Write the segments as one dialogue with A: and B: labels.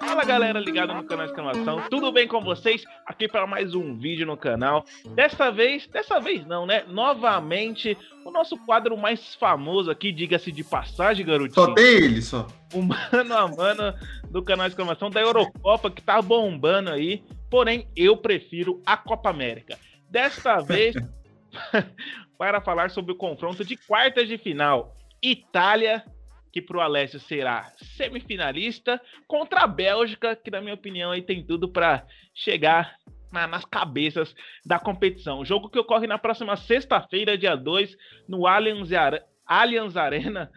A: Fala galera ligada no canal Exclamação, tudo bem com vocês? Aqui para mais um vídeo no canal. Desta vez, dessa vez não, né? Novamente, o nosso quadro mais famoso aqui, diga-se de passagem, garotinho.
B: Só tem ele, só.
A: O mano a mano do canal Exclamação da Eurocopa que tá bombando aí. Porém, eu prefiro a Copa América. Desta vez, para falar sobre o confronto de quartas de final. Itália que para o Alessio será semifinalista, contra a Bélgica, que na minha opinião aí tem tudo para chegar na, nas cabeças da competição. jogo que ocorre na próxima sexta-feira, dia 2, no Allianz, Allianz Arena,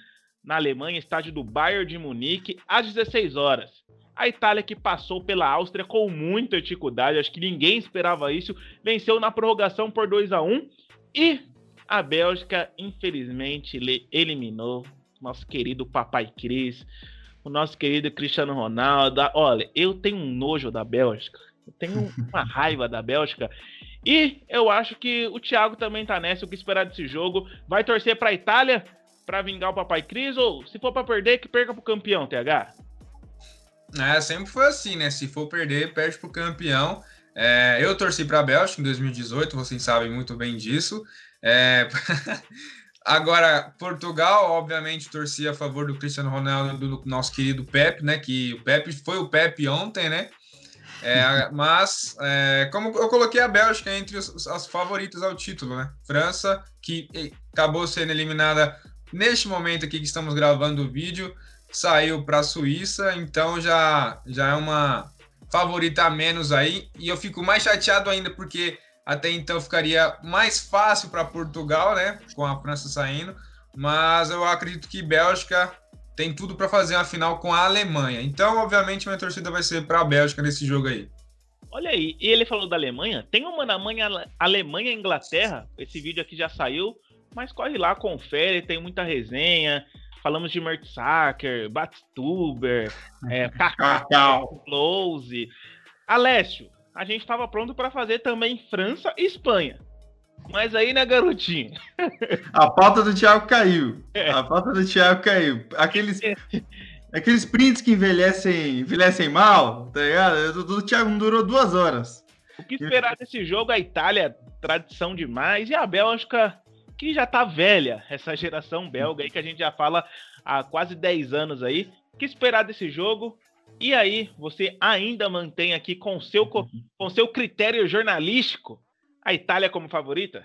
A: na Alemanha, estádio do Bayern de Munique, às 16 horas. A Itália, que passou pela Áustria com muita dificuldade, acho que ninguém esperava isso, venceu na prorrogação por 2 a 1 e a Bélgica, infelizmente, eliminou nosso querido Papai Cris, o nosso querido Cristiano Ronaldo. Olha, eu tenho um nojo da Bélgica, eu tenho uma raiva da Bélgica. E eu acho que o Thiago também tá nessa. O que esperar desse jogo? Vai torcer para a Itália para vingar o Papai Cris? Ou se for para perder, que perca pro campeão, TH?
C: É, sempre foi assim, né? Se for perder, perde pro campeão. É, eu torci para a Bélgica em 2018, vocês sabem muito bem disso. É... Agora, Portugal, obviamente, torcia a favor do Cristiano Ronaldo, do nosso querido Pepe, né? Que o Pepe foi o Pepe ontem, né? É, mas, é, como eu coloquei a Bélgica entre os, as favoritas ao título, né? França, que acabou sendo eliminada neste momento aqui que estamos gravando o vídeo, saiu para a Suíça, então já, já é uma favorita a menos aí. E eu fico mais chateado ainda porque até então ficaria mais fácil para Portugal, né? Com a França saindo. Mas eu acredito que Bélgica tem tudo para fazer uma final com a Alemanha. Então, obviamente, minha torcida vai ser para a Bélgica nesse jogo aí.
A: Olha aí, e ele falou da Alemanha. Tem uma na manhã Alemanha e Inglaterra. Esse vídeo aqui já saiu, mas corre lá, confere, tem muita resenha. Falamos de Mertzacker, Batstuber, é, Cacau, Close. Alessio, a gente estava pronto para fazer também França e Espanha. Mas aí, né, garotinho?
B: A pauta do Thiago caiu. É. A pauta do Thiago caiu. Aqueles, aqueles prints que envelhecem, envelhecem mal, tá ligado? O do Thiago não durou duas horas.
A: O que esperar desse jogo? A Itália, tradição demais. E a Bélgica, que já tá velha, essa geração belga aí que a gente já fala há quase 10 anos aí. O que esperar desse jogo? E aí, você ainda mantém aqui com seu, uhum. com seu critério jornalístico a Itália como favorita?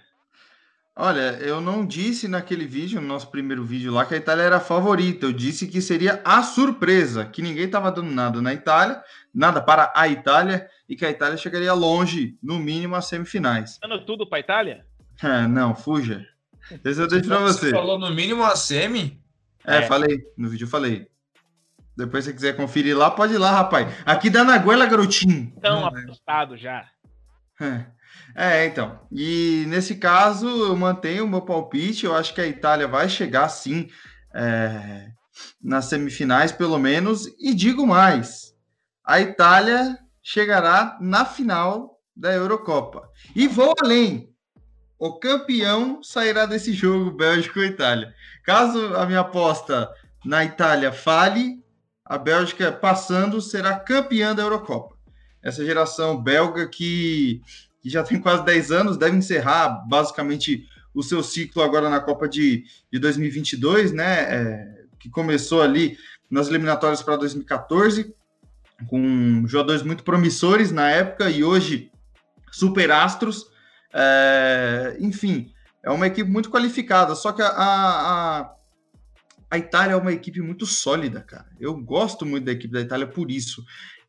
B: Olha, eu não disse naquele vídeo, no nosso primeiro vídeo lá, que a Itália era a favorita. Eu disse que seria a surpresa, que ninguém estava dando nada na Itália, nada para a Itália, e que a Itália chegaria longe, no mínimo, às semifinais.
A: Dando tudo para a Itália?
B: É, não, fuja. Esse eu deixo para você. Você
C: falou no mínimo a semi?
B: É, é, falei. No vídeo eu falei. Depois, se você quiser conferir lá, pode ir lá, rapaz. Aqui dá na goela, garotinho.
A: Estão apostado já.
B: É. é, então. E nesse caso, eu mantenho o meu palpite. Eu acho que a Itália vai chegar, sim, é, nas semifinais, pelo menos. E digo mais: a Itália chegará na final da Eurocopa. E vou além. O campeão sairá desse jogo, Bélgica ou Itália. Caso a minha aposta na Itália fale, a Bélgica passando será campeã da Eurocopa. Essa geração belga que, que já tem quase 10 anos deve encerrar basicamente o seu ciclo agora na Copa de, de 2022, né? É, que começou ali nas eliminatórias para 2014, com jogadores muito promissores na época e hoje superastros. É, enfim, é uma equipe muito qualificada, só que a, a a Itália é uma equipe muito sólida, cara. Eu gosto muito da equipe da Itália por isso.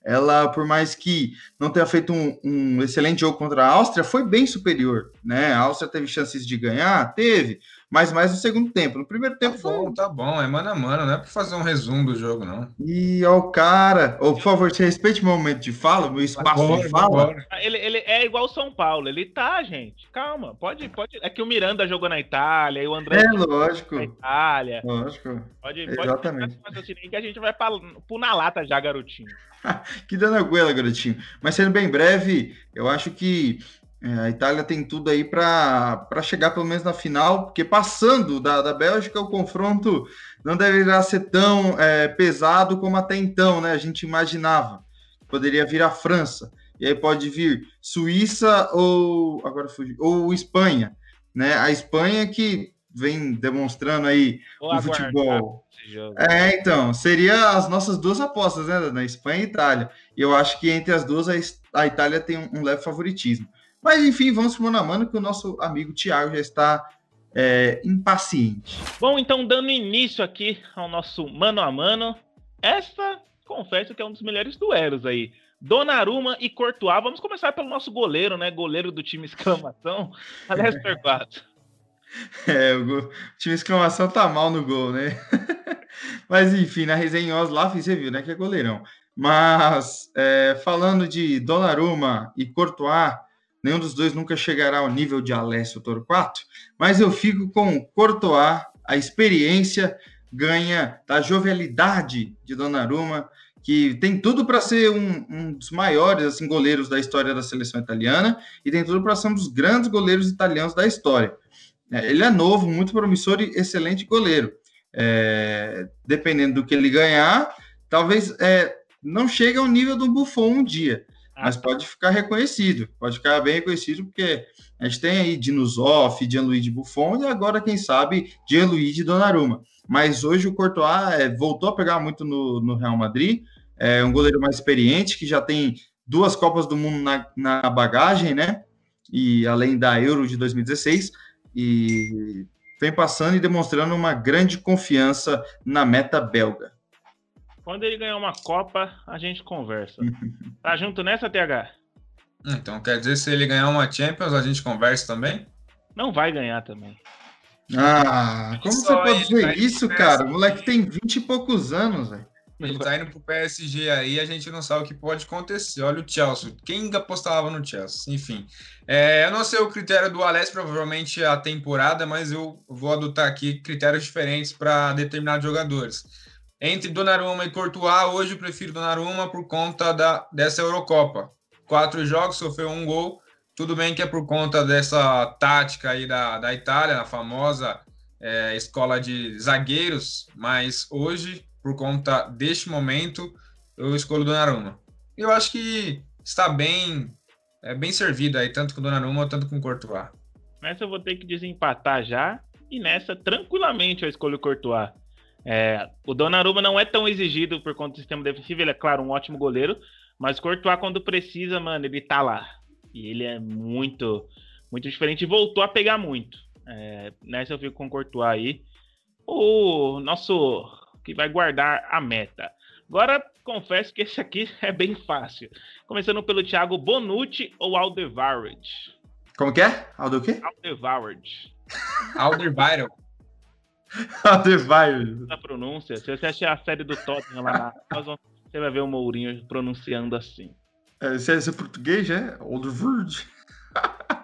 B: Ela, por mais que não tenha feito um, um, excelente jogo contra a Áustria, foi bem superior, né? A Áustria teve chances de ganhar, teve, mas mais no segundo tempo. No primeiro tempo
C: tá bom, foi... tá bom, é mano a mano, não é para fazer um resumo do jogo, não.
B: E ó, o cara, oh, por favor, você respeite meu momento de fala, meu espaço agora, de fala.
A: Ele, ele é igual o São Paulo, ele tá, gente. Calma, pode, pode. É que o Miranda jogou na Itália, e o André.
B: É lógico. Na
A: Itália.
B: Lógico.
A: Pode, Exatamente. pode que a gente vai para na lata já, garotinho.
B: que dando a goela, garotinho. Mas sendo bem breve, eu acho que É, a Itália tem tudo aí para chegar pelo menos na final, porque passando da, da Bélgica, o confronto não deverá ser tão é, pesado como até então, né? A gente imaginava. Poderia vir a França, e aí pode vir Suíça ou agora fugi, ou Espanha, né? A Espanha que vem demonstrando aí o futebol. É, então, seria as nossas duas apostas, né? Na Espanha e Itália. E eu acho que entre as duas a Itália tem um, um leve favoritismo. Mas enfim, vamos pro mano a mano que o nosso amigo Thiago já está é, impaciente.
A: Bom, então dando início aqui ao nosso mano a mano, essa confesso que é um dos melhores duelos aí. Donnarumma e Courtois. Vamos começar pelo nosso goleiro, né? Goleiro do time exclamação, Alester Quatro.
B: É, o, o, time exclamação tá mal no gol, né? Mas enfim, na resenha lá você viu, né? Que é goleirão. Mas é, falando de Donnarumma e Courtois, Nenhum dos dois nunca chegará ao nível de Alessio Torquato, mas eu fico com Courtois, a experiência ganha da jovialidade de Donnarumma, que tem tudo para ser um, um, dos maiores assim, goleiros da história da seleção italiana e tem tudo para ser um dos grandes goleiros italianos da história. É, ele é novo, muito promissor e excelente goleiro. É, dependendo do que ele ganhar, talvez é, não chegue ao nível do Buffon um dia, mas pode ficar reconhecido, pode ficar bem reconhecido, porque a gente tem aí Dinusoff, Gianluigi Buffon e agora, quem sabe, Gianluigi Donnarumma. Mas hoje o Courtois é, voltou a pegar muito no, no, Real Madrid, é um goleiro mais experiente, que já tem duas Copas do Mundo na, na bagagem, né? E além da Euro de 2016, e vem passando e demonstrando uma grande confiança na meta belga.
A: Quando ele ganhar uma Copa, a gente conversa. Tá junto nessa, TH?
C: Então quer dizer, se ele ganhar uma Champions, a gente conversa também?
A: Não vai ganhar também.
B: Ah, como Só você pode dizer tá isso, cara? O moleque tem 20 e poucos anos, velho.
C: Ele tá indo pro PSG aí, a gente não sabe o que pode acontecer. Olha o Chelsea. Quem apostava no Chelsea? Enfim. É, eu não sei o critério do Alex, provavelmente a temporada, mas eu vou adotar aqui critérios diferentes para determinados jogadores. Entre Donnarumma e Courtois, hoje eu prefiro Donnarumma por conta da, dessa Eurocopa. Quatro jogos, sofreu um gol. Tudo bem que é por conta dessa tática aí da, da Itália, a famosa é, escola de zagueiros, mas hoje, por conta deste momento, eu escolho Donnarumma. Eu acho que está bem é, bem servido aí, tanto com Donnarumma quanto com Courtois.
A: Nessa eu vou ter que desempatar já, e nessa, tranquilamente, eu escolho Courtois. É, o Donnarumma não é tão exigido por conta do sistema defensivo, ele é, claro, um ótimo goleiro, mas Courtois, quando precisa, mano, ele tá lá. E ele é muito, muito diferente e voltou a pegar muito. É, nessa eu fico com o Courtois aí. O nosso que vai guardar a meta. Agora, confesso que esse aqui é bem fácil. Começando pelo Thiago Bonucci ou Alderweireld.
B: Como que é? Aldo o quê?
A: Alderweireld.
C: Alderweireld.
B: Adebayo.
A: A pronúncia, se você achar a série do Tottenham lá na Amazon, você vai ver o Mourinho pronunciando assim.
B: É, se é, português, é? Old Verge.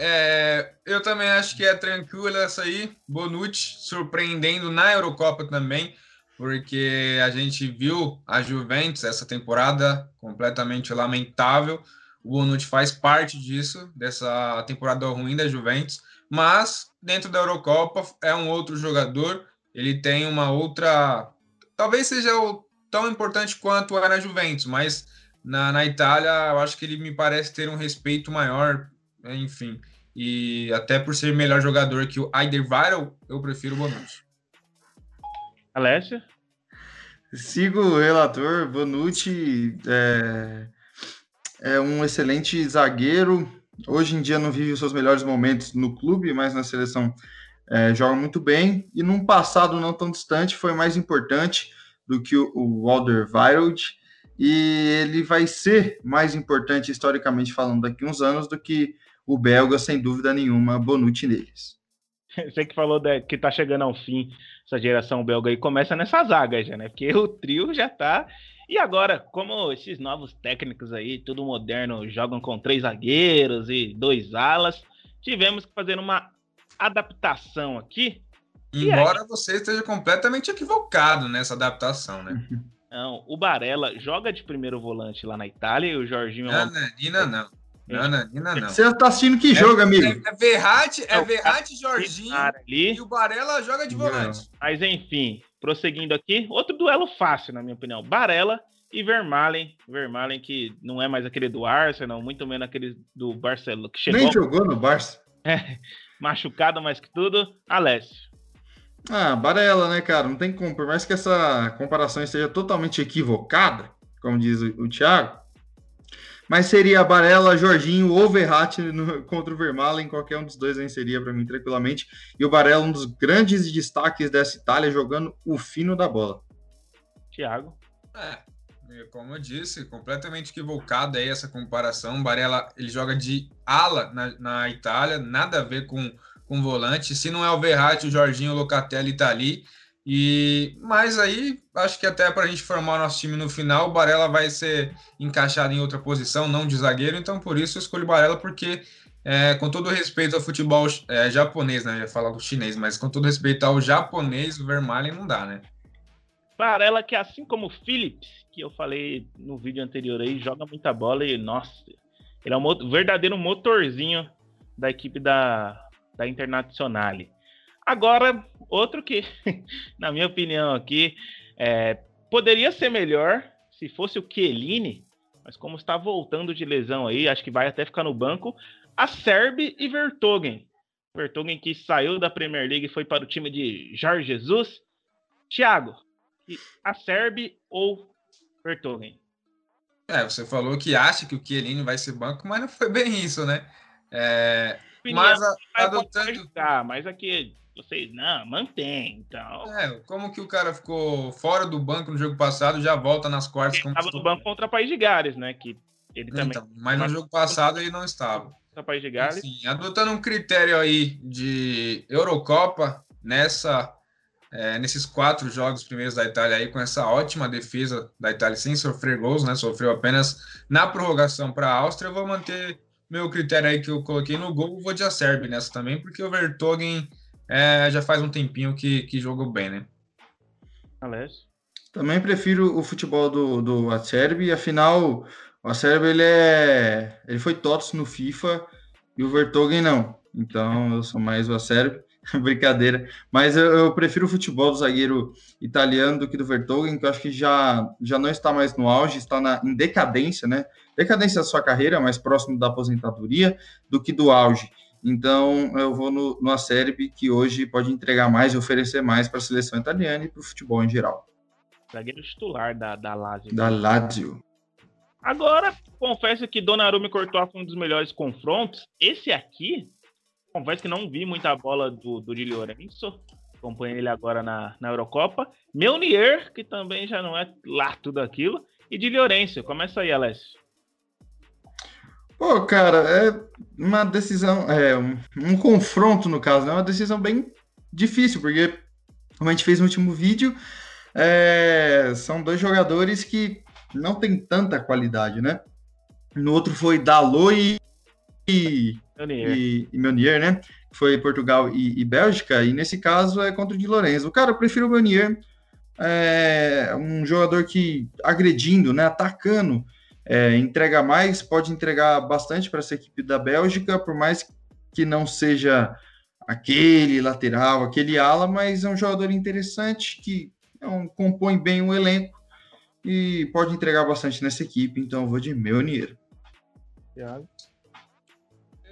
C: É, eu também acho que é tranquilo essa aí. Bonucci surpreendendo na Eurocopa também, porque a gente viu a Juventus essa temporada completamente lamentável. O Bonucci faz parte disso, dessa temporada ruim da Juventus mas dentro da Eurocopa é um outro jogador, ele tem uma outra. Talvez seja o, tão importante quanto era na Juventus, mas na, na Itália eu acho que ele me parece ter um respeito maior, enfim. E até por ser melhor jogador que o Viral, eu prefiro o Bonucci.
A: Alessia?
B: Sigo o relator, Bonucci é, é um excelente zagueiro, Hoje em dia não vive os seus melhores momentos no clube, mas na seleção é, joga muito bem. E num passado não tão distante foi mais importante do que o, o Alderweireld. E ele vai ser mais importante historicamente falando daqui uns anos do que o belga, sem dúvida nenhuma, Bonucci neles.
A: Você que falou que tá chegando ao fim essa geração belga aí, começa nessa zaga já, né? Porque o trio já tá e agora, como esses novos técnicos aí, tudo moderno, jogam com três zagueiros e dois alas, tivemos que fazer uma adaptação aqui.
C: Embora aí... você esteja completamente equivocado nessa adaptação, né?
A: Não, o Barella joga de primeiro volante lá na Itália e o Jorginho.
C: Não, não, não, não. Não, não, não, não.
B: Você tá assistindo que jogo,
C: é,
B: amigo?
C: É, é Verratti, é Verratti, Jorginho
A: ali.
C: e o Barella joga de volante.
A: Mas enfim, prosseguindo aqui, outro duelo fácil, na minha opinião. Barella e Vermaelen. Vermaelen que não é mais aquele do Arsenal, muito menos aquele do Barcelona. Que
B: chegou... Nem jogou no Barça.
A: É, machucado mais que tudo. Alessio.
B: Ah, Barella, né, cara? Não tem como. Por mais que essa comparação esteja totalmente equivocada, como diz o, o Thiago, mas seria Barella, Jorginho ou Verratti no, contra o Vermaelen, qualquer um dos dois venceria para mim tranquilamente. E o Barella, um dos grandes destaques dessa Itália, jogando o fino da bola.
A: Thiago.
C: É, como eu disse, completamente equivocada aí essa comparação. O Barella, ele joga de ala na, na Itália, nada a ver com, com volante. Se não é o Verratti, o Jorginho, o Locatelli está ali. E mas aí acho que até para a gente formar o nosso time no final, o Barella vai ser encaixado em outra posição, não de zagueiro. Então por isso eu escolho o Barella porque é, com todo respeito ao futebol é, japonês, né? Eu ia falar do chinês, mas com todo respeito ao japonês, o não dá, né?
A: Barella que assim como o Phillips, que eu falei no vídeo anterior aí, joga muita bola e nossa, ele é um verdadeiro motorzinho da equipe da, da Internazionale. Agora, outro que, na minha opinião aqui, é, poderia ser melhor se fosse o Chiellini, mas como está voltando de lesão aí, acho que vai até ficar no banco, a Serbi e Vertogen. Vertogen que saiu da Premier League e foi para o time de Jorge Jesus. Thiago, a Serbi ou Vertogen?
C: É, você falou que acha que o Chiellini vai ser banco, mas não foi bem isso, né? É, mas a, adotando...
A: Jogar, mas aqui vocês, não, mantém, então.
C: É, como que o cara ficou fora do banco no jogo passado, já volta nas quartas.
A: Ele estava no banco contra o País de Gales, né? Que ele também. Então,
C: mas no jogo passado ele não estava.
A: Contra o País de Gales.
C: Sim, adotando um critério aí de Eurocopa nessa. É, nesses quatro jogos primeiros da Itália aí, com essa ótima defesa da Itália sem sofrer gols, né? Sofreu apenas na prorrogação para a Áustria. Eu vou manter meu critério aí que eu coloquei no gol, vou de Acerbi nessa também, porque o Vertogen é, já faz um tempinho que, que jogou bem, né?
A: Alessio?
B: Também prefiro o futebol do, do Acerbi, afinal, o Acerbi ele, é, ele foi TOTS no FIFA e o Vertogen não. Então eu sou mais o Acerbi. Brincadeira. Mas eu, eu, prefiro o futebol do zagueiro italiano do que do Vertogen, que eu acho que já, já não está mais no auge, está na, em decadência, né? Decadência da sua carreira, mais próximo da aposentadoria do que do auge. Então, eu vou no, no Acerbi, que hoje pode entregar mais e oferecer mais para a seleção italiana e para o futebol em geral.
A: Zagueiro titular da, da Lazio.
B: Da Lazio.
A: Agora, confesso que Donnarumma e Courtois foi um dos melhores confrontos. Esse aqui, confesso que não vi muita bola do, do Di Lorenzo. Acompanho ele agora na, na Eurocopa. Meunier, que também já não é lá tudo aquilo. E Di Lorenzo. Começa aí, Alessio.
B: Pô, cara, é uma decisão, é um, um confronto no caso, é né? uma decisão bem difícil, porque como a gente fez no último vídeo, é, são dois jogadores que não tem tanta qualidade, né? No outro foi Dalot e, e, e, e Meunier, né? Foi Portugal e, e, Bélgica, e nesse caso é contra o Di Lorenzo. Cara, eu prefiro o Meunier, é um jogador que agredindo, né? Atacando, é, entrega mais, pode entregar bastante para essa equipe da Bélgica, por mais que não seja aquele lateral, aquele ala, mas é um jogador interessante que é um, compõe bem o elenco e pode entregar bastante nessa equipe, então eu vou de Meunier.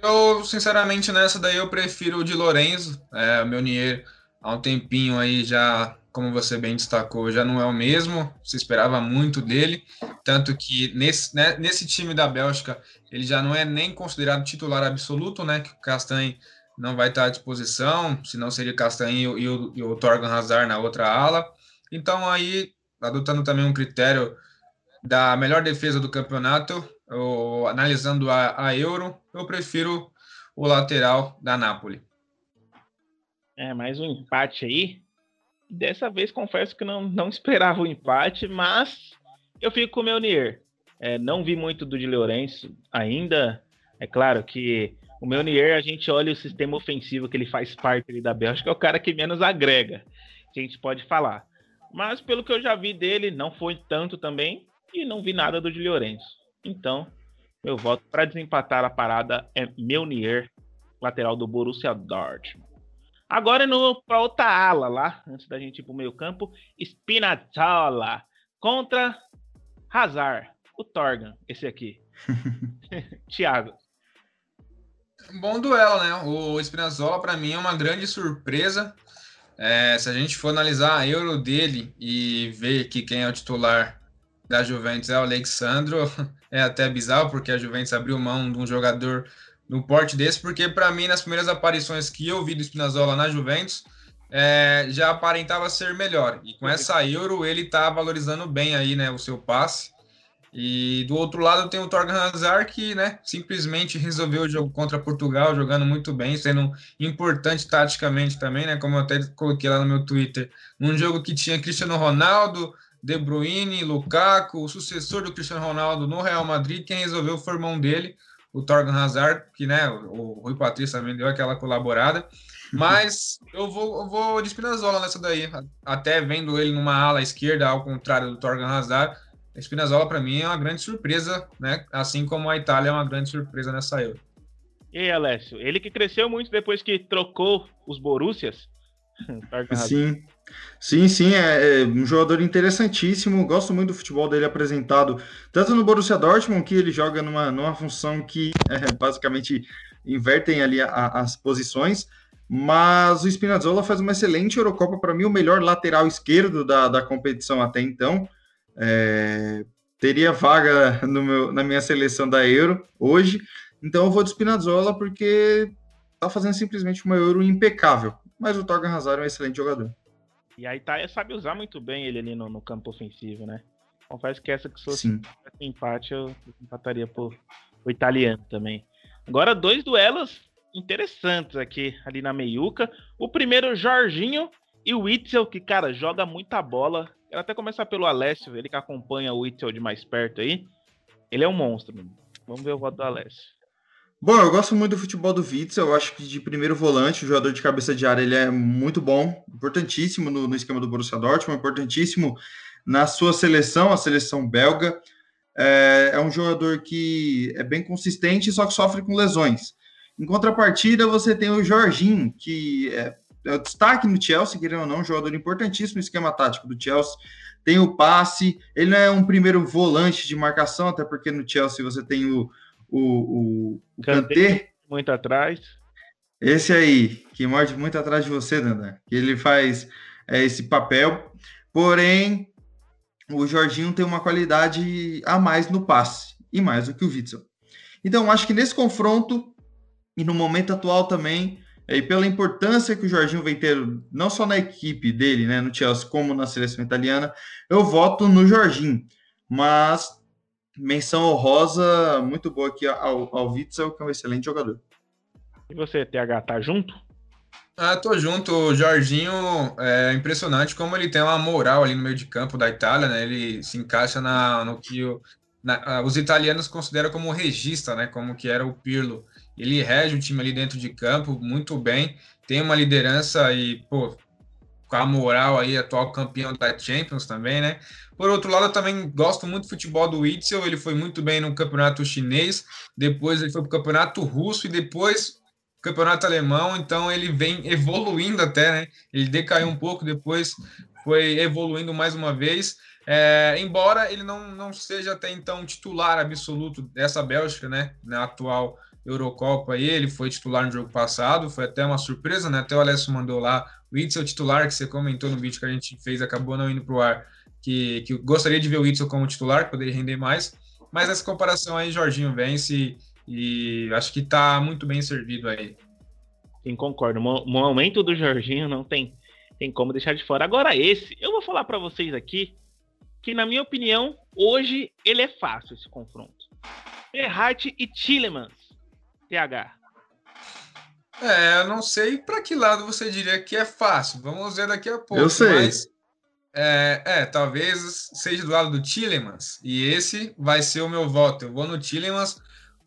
C: Eu, sinceramente, nessa daí eu prefiro o de Lorenzo, é, o Meunier há um tempinho aí já como você bem destacou, já não é o mesmo, se esperava muito dele, tanto que nesse, né, nesse time da Bélgica ele já não é nem considerado titular absoluto, né, que o Castanhe não vai estar à disposição, senão seria Castanhe e, e, o, e o Torgan Hazard na outra ala, então aí, adotando também um critério da melhor defesa do campeonato, analisando a, a Euro, eu prefiro o lateral da Napoli.
A: É, mais um empate aí. Dessa vez confesso que não, não esperava o empate, mas eu fico com o Meunier. É, não vi muito do de Lourenço ainda. É claro que o Meunier, a gente olha o sistema ofensivo que ele faz parte da Bélgica, é o cara que menos agrega, a gente pode falar. Mas pelo que eu já vi dele, não foi tanto também, e não vi nada do de Lourenço. Então, Meu voto para desempatar a parada é Meunier, lateral do Borussia Dortmund. Agora no para outra ala lá, antes da gente ir para o meio campo, Spinazzola contra Hazard, o Torgan, esse aqui. Thiago.
C: Bom duelo, né? O Spinazzola para mim é uma grande surpresa. É, se a gente for analisar a Euro dele e ver que quem é o titular da Juventus é o Alexandro, é até bizarro, porque a Juventus abriu mão de um jogador no porte desse, porque para mim, nas primeiras aparições que eu vi do Spinazzola na Juventus, é, já aparentava ser melhor. E com essa Euro, ele está valorizando bem aí, né, o seu passe. E do outro lado tem o Torgan Hazard, que né, simplesmente resolveu o jogo contra Portugal, jogando muito bem, sendo importante taticamente também, né? Como eu até coloquei lá no meu Twitter, num jogo que tinha Cristiano Ronaldo, De Bruyne, Lukaku, o sucessor do Cristiano Ronaldo no Real Madrid, quem resolveu foi o irmão dele, o Torgan Hazard, que né, o, Rui Patrício também deu aquela colaborada. Mas eu vou, eu vou de Spinazzola nessa daí, até vendo ele numa ala esquerda, ao contrário do Torgan Hazard a Spinazzola, para mim, é uma grande surpresa, né? Assim como a Itália é uma grande surpresa nessa Euro.
A: E aí, Alessio? Ele que cresceu muito depois que trocou os Borussias.
B: sim, sim, sim. É, é, um jogador interessantíssimo. Gosto muito do futebol dele apresentado, tanto no Borussia Dortmund, que ele joga numa, numa função que é, basicamente invertem ali a, as posições. Mas o Spinazzola faz uma excelente Eurocopa, para mim, o melhor lateral esquerdo da, da competição até então. É, teria vaga meu, na minha seleção da Euro hoje, então eu vou de Spinazzola porque tá fazendo simplesmente uma Euro impecável. Mas o Torgan Hazard é um excelente jogador.
A: E a Itália sabe usar muito bem ele ali no, no campo ofensivo, né? Confesso que essa que fosse Sim. empate, eu empataria por o italiano também. Agora, dois duelos interessantes aqui ali na meiuca. O primeiro, Jorginho e o Witzel, que, cara, joga muita bola. Quero até começar pelo Alessio, ele que acompanha o Witzel de mais perto aí. Ele é um monstro, mano. Vamos ver o voto do Alessio.
B: Bom, eu gosto muito do futebol do Witzel. Eu acho que de primeiro volante, o jogador de cabeça de área, ele é muito bom, importantíssimo no, no esquema do Borussia Dortmund, importantíssimo na sua seleção, a seleção belga. É, é um jogador que é bem consistente, só que sofre com lesões. Em contrapartida, você tem o Jorginho, que é é o destaque no Chelsea, querendo ou não, um jogador importantíssimo no esquema tático do Chelsea. Tem o passe, ele não é um primeiro volante de marcação, até porque no Chelsea você tem o, o, o, o Kanté.
A: Muito atrás.
B: Esse aí, que morde muito atrás de você, Dandan. Que ele faz é, esse papel. Porém, o Jorginho tem uma qualidade a mais no passe, e mais do que o Witzel. Então, acho que nesse confronto, e no momento atual também, e pela importância que o Jorginho vem ter, não só na equipe dele, né, no Chelsea, como na seleção italiana, eu voto no Jorginho. Mas menção honrosa muito boa aqui ao, ao Witzel, que é um excelente jogador.
A: E você, TH, tá junto?
C: Ah, tô junto. O Jorginho é impressionante como ele tem uma moral ali no meio de campo da Itália, né? Ele se encaixa na, no que o, na, os italianos consideram como regista, né? Como que era o Pirlo. Ele rege o time ali dentro de campo muito bem, tem uma liderança e, pô, com a moral aí, atual campeão da Champions também, né? Por outro lado, eu também gosto muito do futebol do Witzel, ele foi muito bem no campeonato chinês, depois ele foi para o campeonato russo e depois campeonato alemão, então ele vem evoluindo até, né? Ele decaiu um pouco, depois foi evoluindo mais uma vez. É, embora ele não, não seja até então titular absoluto dessa Bélgica, né? Na atual Eurocopa aí, ele foi titular no jogo passado, foi até uma surpresa, né? Até o Alessio mandou lá, o Itzel titular, que você comentou no vídeo que a gente fez, acabou não indo para o ar, que, que gostaria de ver o Itzel como titular, que poderia render mais, mas essa comparação aí, Jorginho vence e acho que está muito bem servido aí.
A: Sim, concordo. O momento do Jorginho não tem, tem como deixar de fora. Agora esse, eu vou falar para vocês aqui, que na minha opinião, hoje ele é fácil esse confronto. Ferrati e Tillemans TH?
C: É, eu não sei para que lado você diria que é fácil. Vamos ver daqui a pouco.
B: Eu sei. Mas,
C: é, é, talvez seja do lado do Tillemans. E esse vai ser o meu voto. Eu vou no Tillemans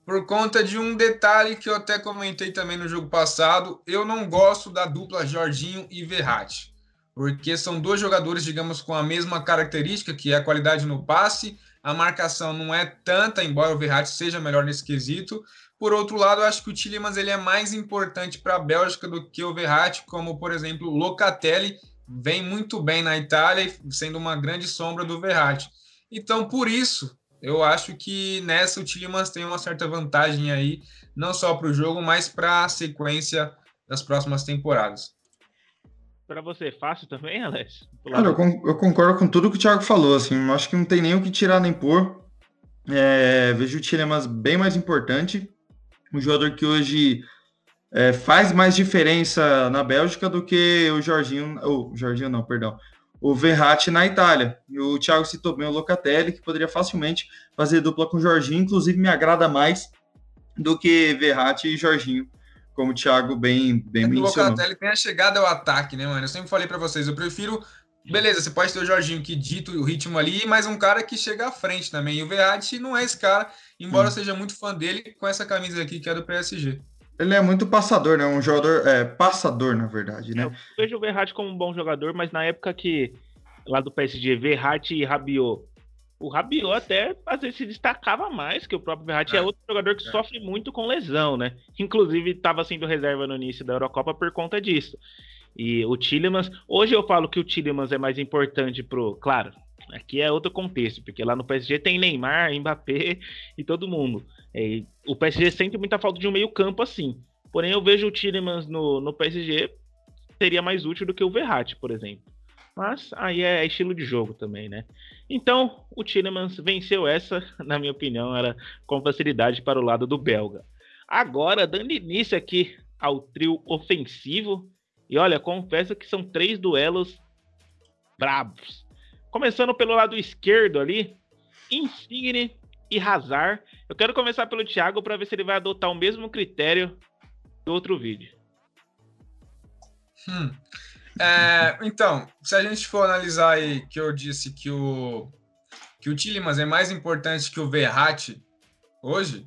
C: por conta de um detalhe que eu até comentei também no jogo passado. Eu não gosto da dupla Jorginho e Verratti. Porque são dois jogadores, digamos, com a mesma característica, que é a qualidade no passe a marcação não é tanta, embora o Verratti seja melhor nesse quesito. Por outro lado, eu acho que o Tillemans ele é mais importante para a Bélgica do que o Verratti, como por exemplo o Locatelli vem muito bem na Itália, sendo uma grande sombra do Verratti. Então, por isso, eu acho que nessa o Tillemans tem uma certa vantagem aí, não só para o jogo, mas para a sequência das próximas temporadas.
A: Para você fácil também, Alex?
B: Cara, eu, concordo com tudo que o Thiago falou, assim, acho que não tem nem o que tirar nem pôr. É, vejo o Tillemans bem mais importante um jogador que hoje é, faz mais diferença na Bélgica do que o Jorginho, o Jorginho não, perdão, o Verratti na Itália. E o Thiago citou bem o Locatelli, que poderia facilmente fazer dupla com o Jorginho, inclusive me agrada mais do que Verratti e Jorginho, como o Thiago bem, bem é mencionou.
C: O Locatelli tem a chegada ao ataque, né, mano? Eu sempre falei para vocês, eu prefiro Beleza, você pode ter o Jorginho que dita o ritmo ali, mas um cara que chega à frente também. E o Verratti não é esse cara, embora hum. seja muito fã dele com essa camisa aqui que é do PSG.
B: Ele é muito passador, né? Um jogador é, passador, na verdade, né? Eu
A: vejo o Verratti como um bom jogador, mas na época que lá do PSG, Verratti e Rabiot, o Rabiot até às vezes se destacava mais que o próprio Verratti. É, é outro jogador que é. sofre muito com lesão, né? Inclusive estava sendo reserva no início da Eurocopa por conta disso. E o Tillemans, hoje eu falo que o Tillemans é mais importante pro, claro, aqui é outro contexto, porque lá no PSG tem Neymar, Mbappé e todo mundo. E o PSG sente muita falta de um meio-campo assim. Porém, eu vejo o Tillemans no, no PSG seria mais útil do que o Verratti, por exemplo. Mas aí é estilo de jogo também, né? Então, o Tillemans venceu essa, na minha opinião, era com facilidade para o lado do belga. Agora, dando início aqui ao trio ofensivo, e olha, confesso que são três duelos brabos. Começando pelo lado esquerdo ali, Insigne e Hazard. Eu quero começar pelo Thiago para ver se ele vai adotar o mesmo critério do outro vídeo.
C: Hum. É, então, se a gente for analisar aí que eu disse que o que o Tillemans é mais importante que o Verratti hoje,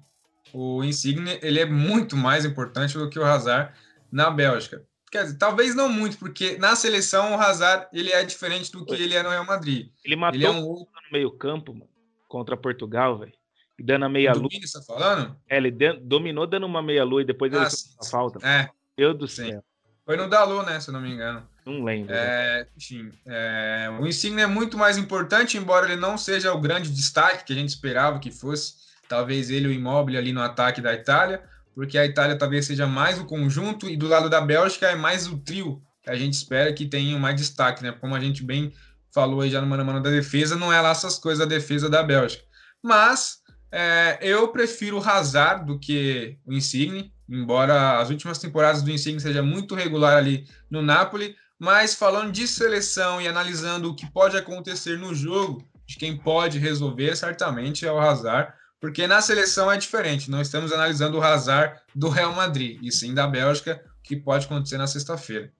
C: o Insigne ele é muito mais importante do que o Hazard na Bélgica. Quer dizer, talvez não muito, porque na seleção o Hazard ele é diferente do que ele é no Real Madrid.
A: Ele matou ele é um... no meio campo, contra Portugal, velho. Dando a meia lua.
C: Você tá falando?
A: É, ele dominou dando uma meia lua e depois ah, ele fez a falta.
C: É.
A: Meu do sim. céu.
C: Foi no Dalu, né? Se eu não me engano.
A: Não lembro.
C: É, enfim, é, o Insigne é muito mais importante, embora ele não seja o grande destaque que a gente esperava que fosse. Talvez ele o imóvel ali no ataque da Itália porque a Itália talvez seja mais o conjunto e do lado da Bélgica é mais o trio que a gente espera que tenha mais destaque, né? Como a gente bem falou aí já no mano mano da defesa, não é lá essas coisas da defesa da Bélgica. Mas é, eu prefiro o Hazard do que o Insigne, embora as últimas temporadas do Insigne seja muito regular ali no Napoli, mas falando de seleção e analisando o que pode acontecer no jogo, de quem pode resolver, certamente é o Hazard, porque na seleção é diferente. Não estamos analisando o Hazard do Real Madrid, e sim da Bélgica, que pode acontecer na sexta-feira.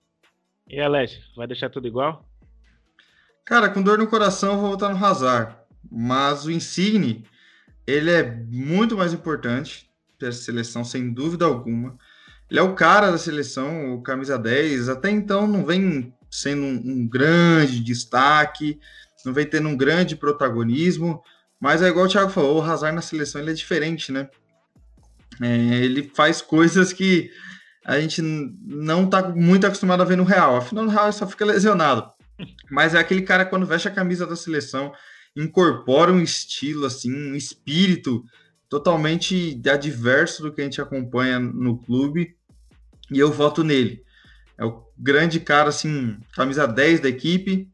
A: E Alex, vai deixar tudo igual?
B: Cara, com dor no coração, eu vou votar no Hazard. Mas o Insigne, ele é muito mais importante para a seleção, sem dúvida alguma. Ele é o cara da seleção, o camisa 10. Até então não vem sendo um, um grande destaque, não vem tendo um grande protagonismo. Mas é igual o Thiago falou, o Hazard na seleção ele é diferente, né? É, ele faz coisas que a gente não tá muito acostumado a ver no Real. Afinal, no Real só fica lesionado. Mas é aquele cara quando veste a camisa da seleção, incorpora um estilo, assim, um espírito totalmente adverso do que a gente acompanha no clube. E eu voto nele. É o grande cara, assim, camisa 10 da equipe.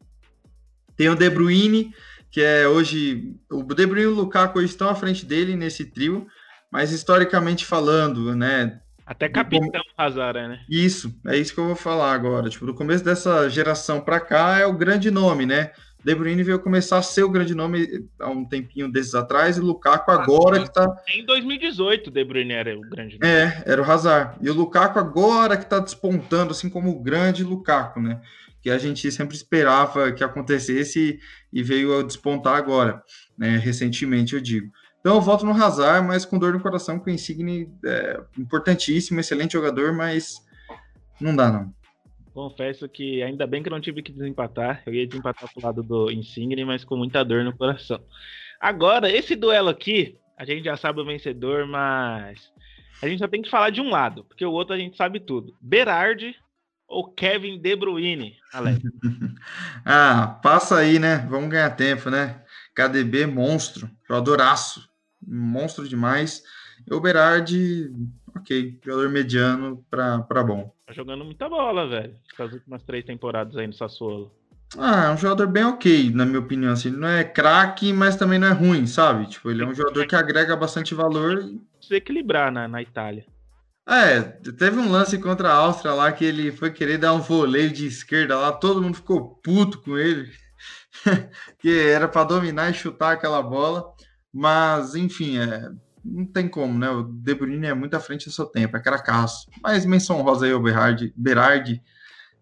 B: Tem o De Bruyne, que é hoje o De Bruyne e o Lukaku estão à frente dele nesse trio, mas historicamente falando, né?
A: Até capitão Hazard, né?
B: Isso, é isso que eu vou falar agora. Tipo, do começo dessa geração para cá é o grande nome, né? De Bruyne veio começar a ser o grande nome há um tempinho desses atrás e o Lukaku agora ah, que tá
A: em 2018 o De Bruyne era o grande nome.
B: É, era o Hazard. E o Lukaku agora que tá despontando assim como o grande Lukaku, né? Que a gente sempre esperava que acontecesse e veio a despontar agora, né, recentemente, eu digo. Então eu voto no Hazard, mas com dor no coração, com o Insigne é importantíssimo, excelente jogador, mas não dá não.
A: Confesso que ainda bem que não tive que desempatar, eu ia desempatar pro lado do Insigne, mas com muita dor no coração. Agora, esse duelo aqui, a gente já sabe o vencedor, mas a gente só tem que falar de um lado, porque o outro a gente sabe tudo. Berardi ou Kevin De Bruyne, Alex?
B: ah, passa aí, né? Vamos ganhar tempo, né? KDB monstro, jogadoraço, monstro demais. E o Berardi, ok, jogador mediano para bom.
A: Tá jogando muita bola, velho. Essas últimas três temporadas aí no Sassuolo.
B: Ah, é um jogador bem ok, na minha opinião. Assim, ele não é craque, mas também não é ruim, sabe? Tipo, ele é um jogador que agrega bastante valor.
A: Se equilibrar na, na Itália.
B: É, teve um lance contra a Áustria lá que ele foi querer dar um voleio de esquerda lá, todo mundo ficou puto com ele, que era para dominar e chutar aquela bola, mas enfim, é, não tem como, né? O De Bruyne é muito à frente do seu tempo, é cracaço. Mas menção rosa aí o Berardi, Berardi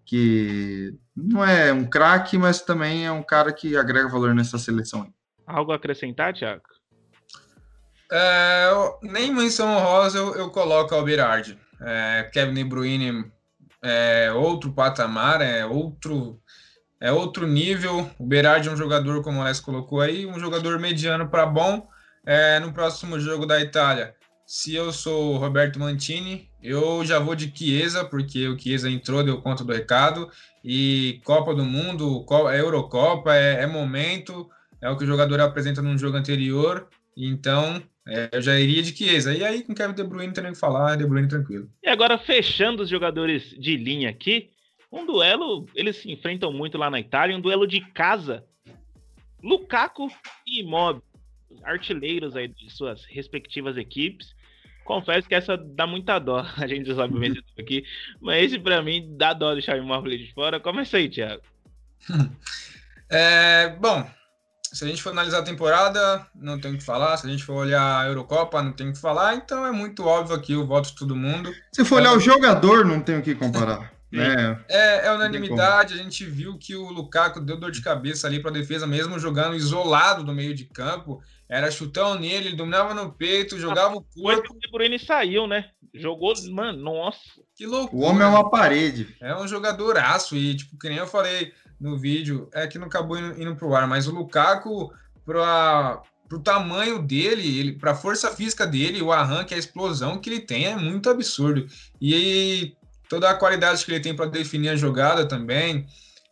B: que não é um craque, mas também é um cara que agrega valor nessa seleção.
A: Algo a acrescentar, Thiago?
C: É, nem menção honrosa eu, eu coloco o Berardi. É, Kevin De Bruyne é outro patamar, é outro é outro nível. O Berardi é um jogador, como o Alex colocou aí, um jogador mediano para bom. É, no próximo jogo da Itália, se eu sou o Roberto Mantini, eu já vou de Chiesa, porque o Chiesa entrou, deu conta do recado. E Copa do Mundo, é Eurocopa, é, é momento, é o que o jogador apresenta num jogo anterior. Então, é, eu já iria de Chiesa. E aí, com Kevin De Bruyne, tem nem que falar, De Bruyne tranquilo.
A: E agora, fechando os jogadores de linha aqui, um duelo, eles se enfrentam muito lá na Itália, um duelo de casa. Lukaku e Immobile, artilheiros aí de suas respectivas equipes. Confesso que essa dá muita dó, a gente sabe o vencedor aqui, mas esse para mim dá dó deixar o Immobile de fora. Começa aí, Thiago.
C: É, bom, se a gente for analisar a temporada, não tem o que falar. Se a gente for olhar a Eurocopa, não tem o que falar. Então é muito óbvio aqui o voto de todo mundo.
B: Se for olhar é... o jogador, não tem o que comparar.
C: né? É, é unanimidade. A gente viu que o Lukaku deu dor de cabeça ali para a defesa, mesmo jogando isolado no meio de campo. Era chutão nele, ele dominava no peito, jogava o corpo.
A: O De Bruyne saiu, né? Jogou, mano, nossa.
C: Que loucura.
B: O homem é uma parede.
C: É um jogadoraço. E, tipo, que nem eu falei, no vídeo, é que não acabou indo, indo pro ar, mas o Lukaku, para o tamanho dele, ele, para a força física dele, o arranque, a explosão que ele tem é muito absurdo. E toda a qualidade que ele tem para definir a jogada também.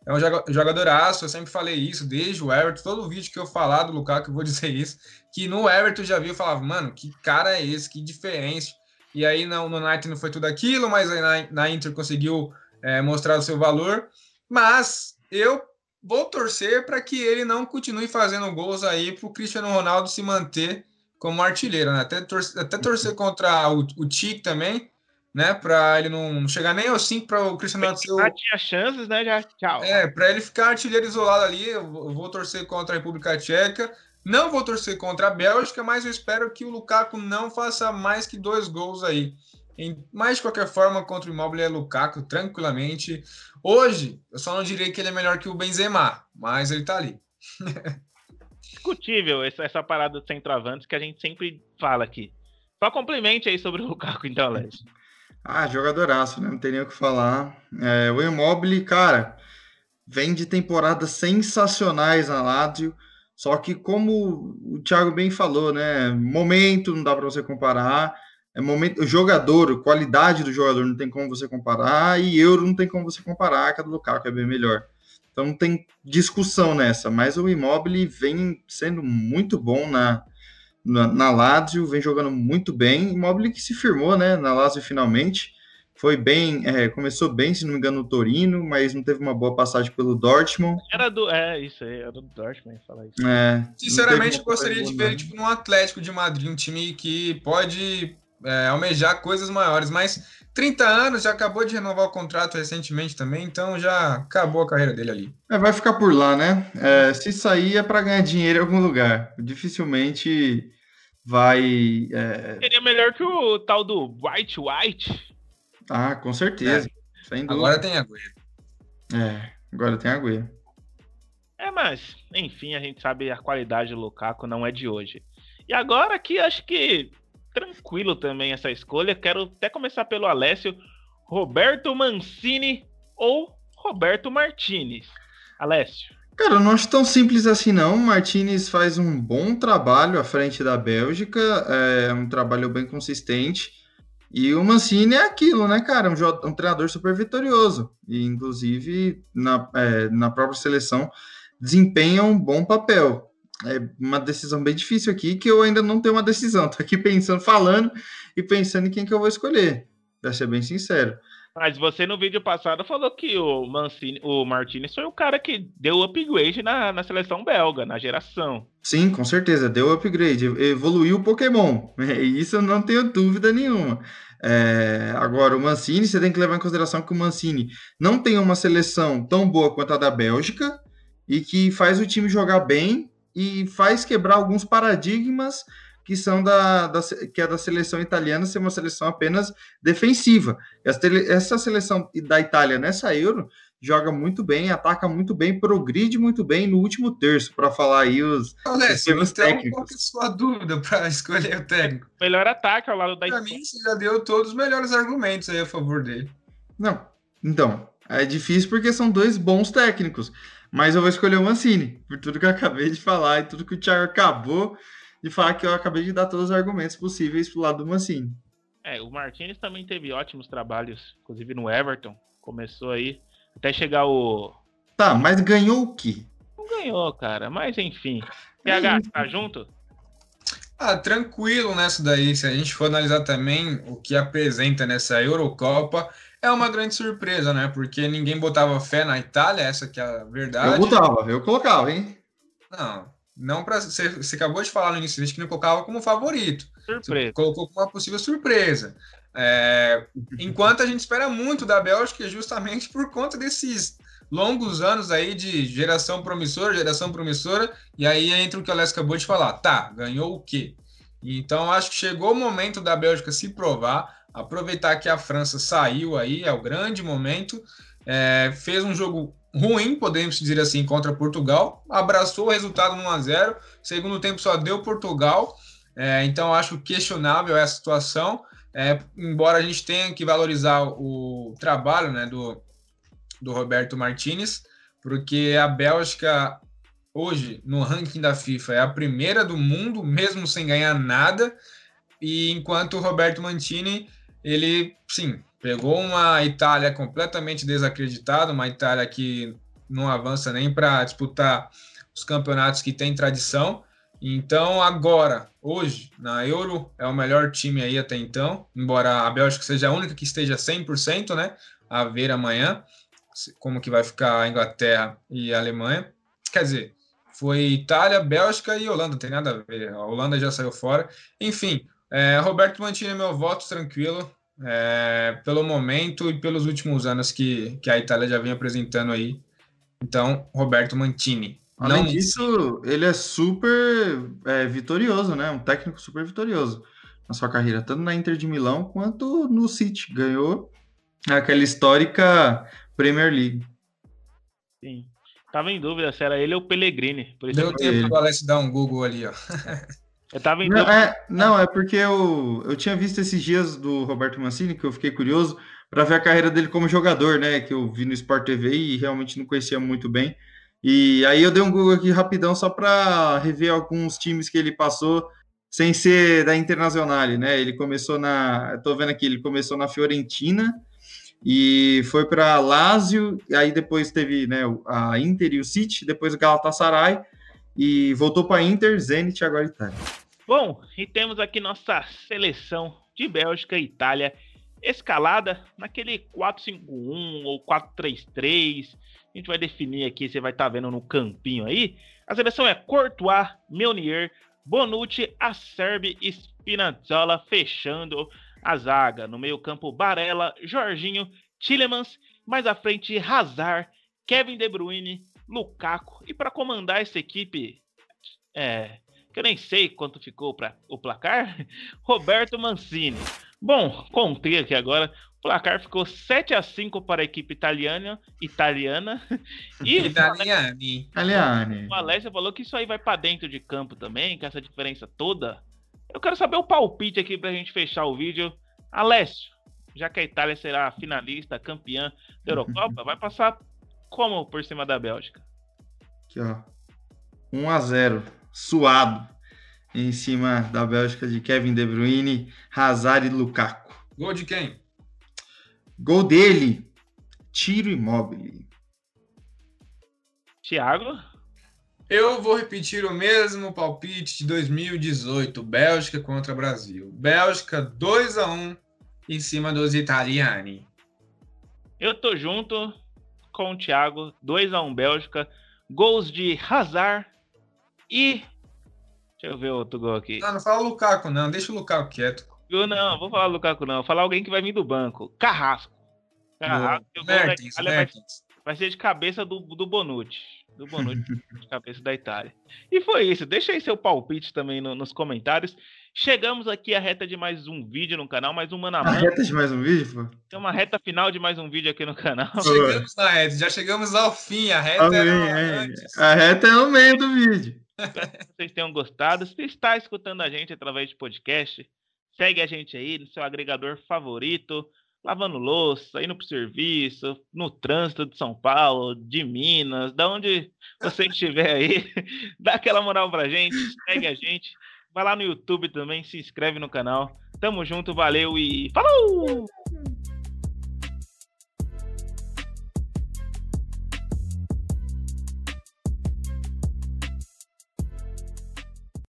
C: É um jogadoraço, eu sempre falei isso, desde o Everton, todo vídeo que eu falar do Lukaku, eu vou dizer isso, que no Everton já vi, eu falava, mano, que cara é esse, que diferente. E aí no, no não foi tudo aquilo, mas aí na, na Inter conseguiu é, mostrar o seu valor. Mas eu vou torcer para que ele não continue fazendo gols aí para o Cristiano Ronaldo se manter como artilheiro, né? Até, torcer, até torcer contra o, o Tic também, né? Para ele não chegar nem aos 5 para o Cristiano Ronaldo ser o...
A: tinha chances, né? Já, tchau.
C: É, para ele ficar artilheiro isolado ali, eu vou torcer contra a República Tcheca. Não vou torcer contra a Bélgica, mas eu espero que o Lukaku não faça mais que dois gols aí. Em, mas de qualquer forma, contra o Immobile é Lukaku tranquilamente. Hoje, eu só não diria que ele é melhor que o Benzema, mas ele tá ali.
A: Discutível essa, essa parada de centroavantes que a gente sempre fala aqui. Só complemente aí sobre o Lukaku, então, Léo.
B: Ah, jogadoraço, né? Não tem nem o que falar. É, o Immobile, cara, vem de temporadas sensacionais na Lazio. Só que, como o Thiago bem falou, né? Momento não dá para você comparar é momento, jogador, qualidade do jogador não tem como você comparar, e euro não tem como você comparar, que a do é bem melhor. Então não tem discussão nessa, mas o Immobile vem sendo muito bom na, na, na Lazio, vem jogando muito bem, Immobile que se firmou, né, na Lazio finalmente, foi bem, é, começou bem, se não me engano, no Torino, mas não teve uma boa passagem pelo Dortmund.
A: Era do, é, isso aí, era do Dortmund, falar isso.
C: É, Sinceramente, gostaria de ver ele tipo, no Atlético de Madrid, um time que pode é, almejar coisas maiores, mas 30 anos, já acabou de renovar o contrato recentemente também, então já acabou a carreira dele ali.
B: É, vai ficar por lá, né? É, se sair é para ganhar dinheiro em algum lugar. Dificilmente vai. É...
A: Seria melhor que o tal do White White.
B: Ah, com certeza.
C: É. Agora tem Agüero.
B: É, agora tem Agüero.
A: É, mas, enfim, a gente sabe a qualidade do Lukaku não é de hoje. E agora aqui, acho que tranquilo também essa escolha. Quero até começar pelo Alessio. Roberto Mancini ou Roberto Martinez? Alessio.
B: Cara, eu não acho tão simples assim, não. Martinez faz um bom trabalho à frente da Bélgica, é um trabalho bem consistente. E o Mancini é aquilo, né, cara? Um, um treinador super vitorioso. E, inclusive, na, é, na própria seleção, desempenha um bom papel. É uma decisão bem difícil aqui, que eu ainda não tenho uma decisão. Tô aqui pensando, falando e pensando em quem que eu vou escolher, pra ser bem sincero.
A: Mas você no vídeo passado falou que o Mancini, o Martinez foi o cara que deu upgrade na, na seleção belga, na geração.
B: Sim, com certeza, deu upgrade, evoluiu o Pokémon. Isso eu não tenho dúvida nenhuma. É, agora, o Mancini, você tem que levar em consideração que o Mancini não tem uma seleção tão boa quanto a da Bélgica e que faz o time jogar bem e faz quebrar alguns paradigmas que são da, da, que é da seleção italiana ser uma seleção apenas defensiva. Essa seleção da Itália nessa Euro joga muito bem, ataca muito bem, progride muito bem no último terço, para falar aí os,
C: os termos então, técnicos. Qual é a sua dúvida para escolher o técnico?
A: Melhor ataque ao lado da
C: Itália. Para mim, você já deu todos os melhores argumentos aí a favor dele.
B: Não, então, é difícil porque são dois bons técnicos, mas eu vou escolher o Mancini, por tudo que eu acabei de falar e tudo que o Thiago acabou de falar que eu acabei de dar todos os argumentos possíveis pro lado do Mancini.
A: É, o Martinez também teve ótimos trabalhos, inclusive no Everton. Começou aí até chegar o.
B: Tá, mas ganhou o quê?
A: Não ganhou, cara, mas enfim. PH, tá junto?
C: Ah, tranquilo nessa daí. Se a gente for analisar também o que apresenta nessa Eurocopa, é uma grande surpresa, né? Porque ninguém botava fé na Itália, essa que é a verdade.
B: Eu botava, eu colocava, hein?
C: Não, não para você, você acabou de falar no início que não colocava como favorito. Surpresa. Você colocou como uma possível surpresa. É, enquanto a gente espera muito da Bélgica, justamente por conta desses longos anos aí de geração promissora, geração promissora, e aí entra o que o Alessio acabou de falar. Tá, ganhou o quê? Então acho que chegou o momento da Bélgica se provar, aproveitar que a França saiu aí, é o grande momento, é, fez um jogo ruim, podemos dizer assim, contra Portugal. Abraçou o resultado 1 a 0 Segundo tempo só deu Portugal. É, então acho questionável essa situação. É, embora a gente tenha que valorizar o trabalho né, do, do Roberto Martinez, porque a Bélgica hoje no ranking da FIFA é a primeira do mundo, mesmo sem ganhar nada. E enquanto o Roberto Mantini, ele sim Pegou uma Itália completamente desacreditada, uma Itália que não avança nem para disputar os campeonatos que tem tradição. Então, agora, hoje, na Euro, é o melhor time aí até então, embora a Bélgica seja a única que esteja 100%, né? A ver amanhã como que vai ficar a Inglaterra e a Alemanha. Quer dizer, foi Itália, Bélgica e Holanda, não tem nada a ver. A Holanda já saiu fora. Enfim, é, Roberto Mantini meu voto, tranquilo é, pelo momento e pelos últimos anos que, que a Itália já vem apresentando aí. Então, Roberto Mantini.
B: Além Não... disso, ele é super é, vitorioso, né? Um técnico super vitorioso na sua carreira, tanto na Inter de Milão quanto no City. Ganhou aquela histórica Premier League.
A: Sim. Tava em dúvida se era ele ou o Pellegrini.
C: Por isso Deu tempo para o dar um Google ali, ó.
A: Eu tava
B: não, é, não, é porque eu, eu tinha visto esses dias do Roberto Mancini, que eu fiquei curioso para ver a carreira dele como jogador, né? Que eu vi no Sport TV e realmente não conhecia muito bem. E aí eu dei um Google aqui rapidão só para rever alguns times que ele passou sem ser da Internacional, né? Ele começou na, estou vendo aqui, ele começou na Fiorentina e foi para Lazio, e aí depois teve, né, a Inter e o City, depois o Galatasaray e voltou para Inter, Zenit e agora Itália.
A: Bom, e temos aqui nossa seleção de Bélgica e Itália escalada naquele 4-5-1 ou 4-3-3. A gente vai definir aqui, você vai estar tá vendo no campinho aí. A seleção é Courtois, Meunier, Bonucci, Acerbi e Spinazzola fechando a zaga. No meio campo, Barella, Jorginho, Tillemans, mais à frente, Hazard, Kevin De Bruyne, Lukaku. E para comandar essa equipe, é, que eu nem sei quanto ficou para o placar, Roberto Mancini. Bom, contei aqui agora. O placar ficou 7 a 5 para a equipe italiana, italiana.
C: E Italiani.
B: Italiani.
A: O Alessio falou que isso aí vai para dentro de campo também, com essa diferença toda. Eu quero saber o palpite aqui para a gente fechar o vídeo. Alessio, já que a Itália será finalista, campeã da Eurocopa, vai passar como por cima da Bélgica?
B: Aqui, ó. 1 a 0 suado em cima da Bélgica de Kevin De Bruyne, Hazard e Lukaku.
C: Gol de quem?
B: Gol dele, Tiro Imóvel.
A: Thiago?
C: Eu vou repetir o mesmo palpite de 2018, Bélgica contra Brasil. Bélgica 2 a 1 em cima dos italiani.
A: Eu tô junto com o Thiago, 2 a 1 Bélgica, gols de Hazard e Deixa eu ver outro gol aqui.
C: Não, não fala Lukaku não, deixa o Lukaku quieto.
A: Eu não, vou falar Lukaku não, vou falar alguém que vai vir do banco. Carrasco. Carrasco. Mertens, vai, vai, ser de cabeça do, do Bonucci. Do Bonucci, de cabeça da Itália. E foi isso. Deixa aí seu palpite também no, nos comentários. Chegamos aqui à reta de mais um vídeo no canal, mais um mano a
B: mano. A reta de mais um vídeo, pô?
A: Tem uma reta final de mais um vídeo aqui no canal.
C: Chegamos na reta, já chegamos ao fim. A reta Amém, é.
B: A reta é no meio do vídeo.
A: Espero que vocês tenham gostado. Se está escutando a gente através de podcast, segue a gente aí no seu agregador favorito, lavando louça, indo para o serviço, no trânsito de São Paulo, de Minas, da onde você estiver aí, dá aquela moral pra gente, segue a gente. Vai lá no YouTube também, se inscreve no canal. Tamo junto, valeu e falou!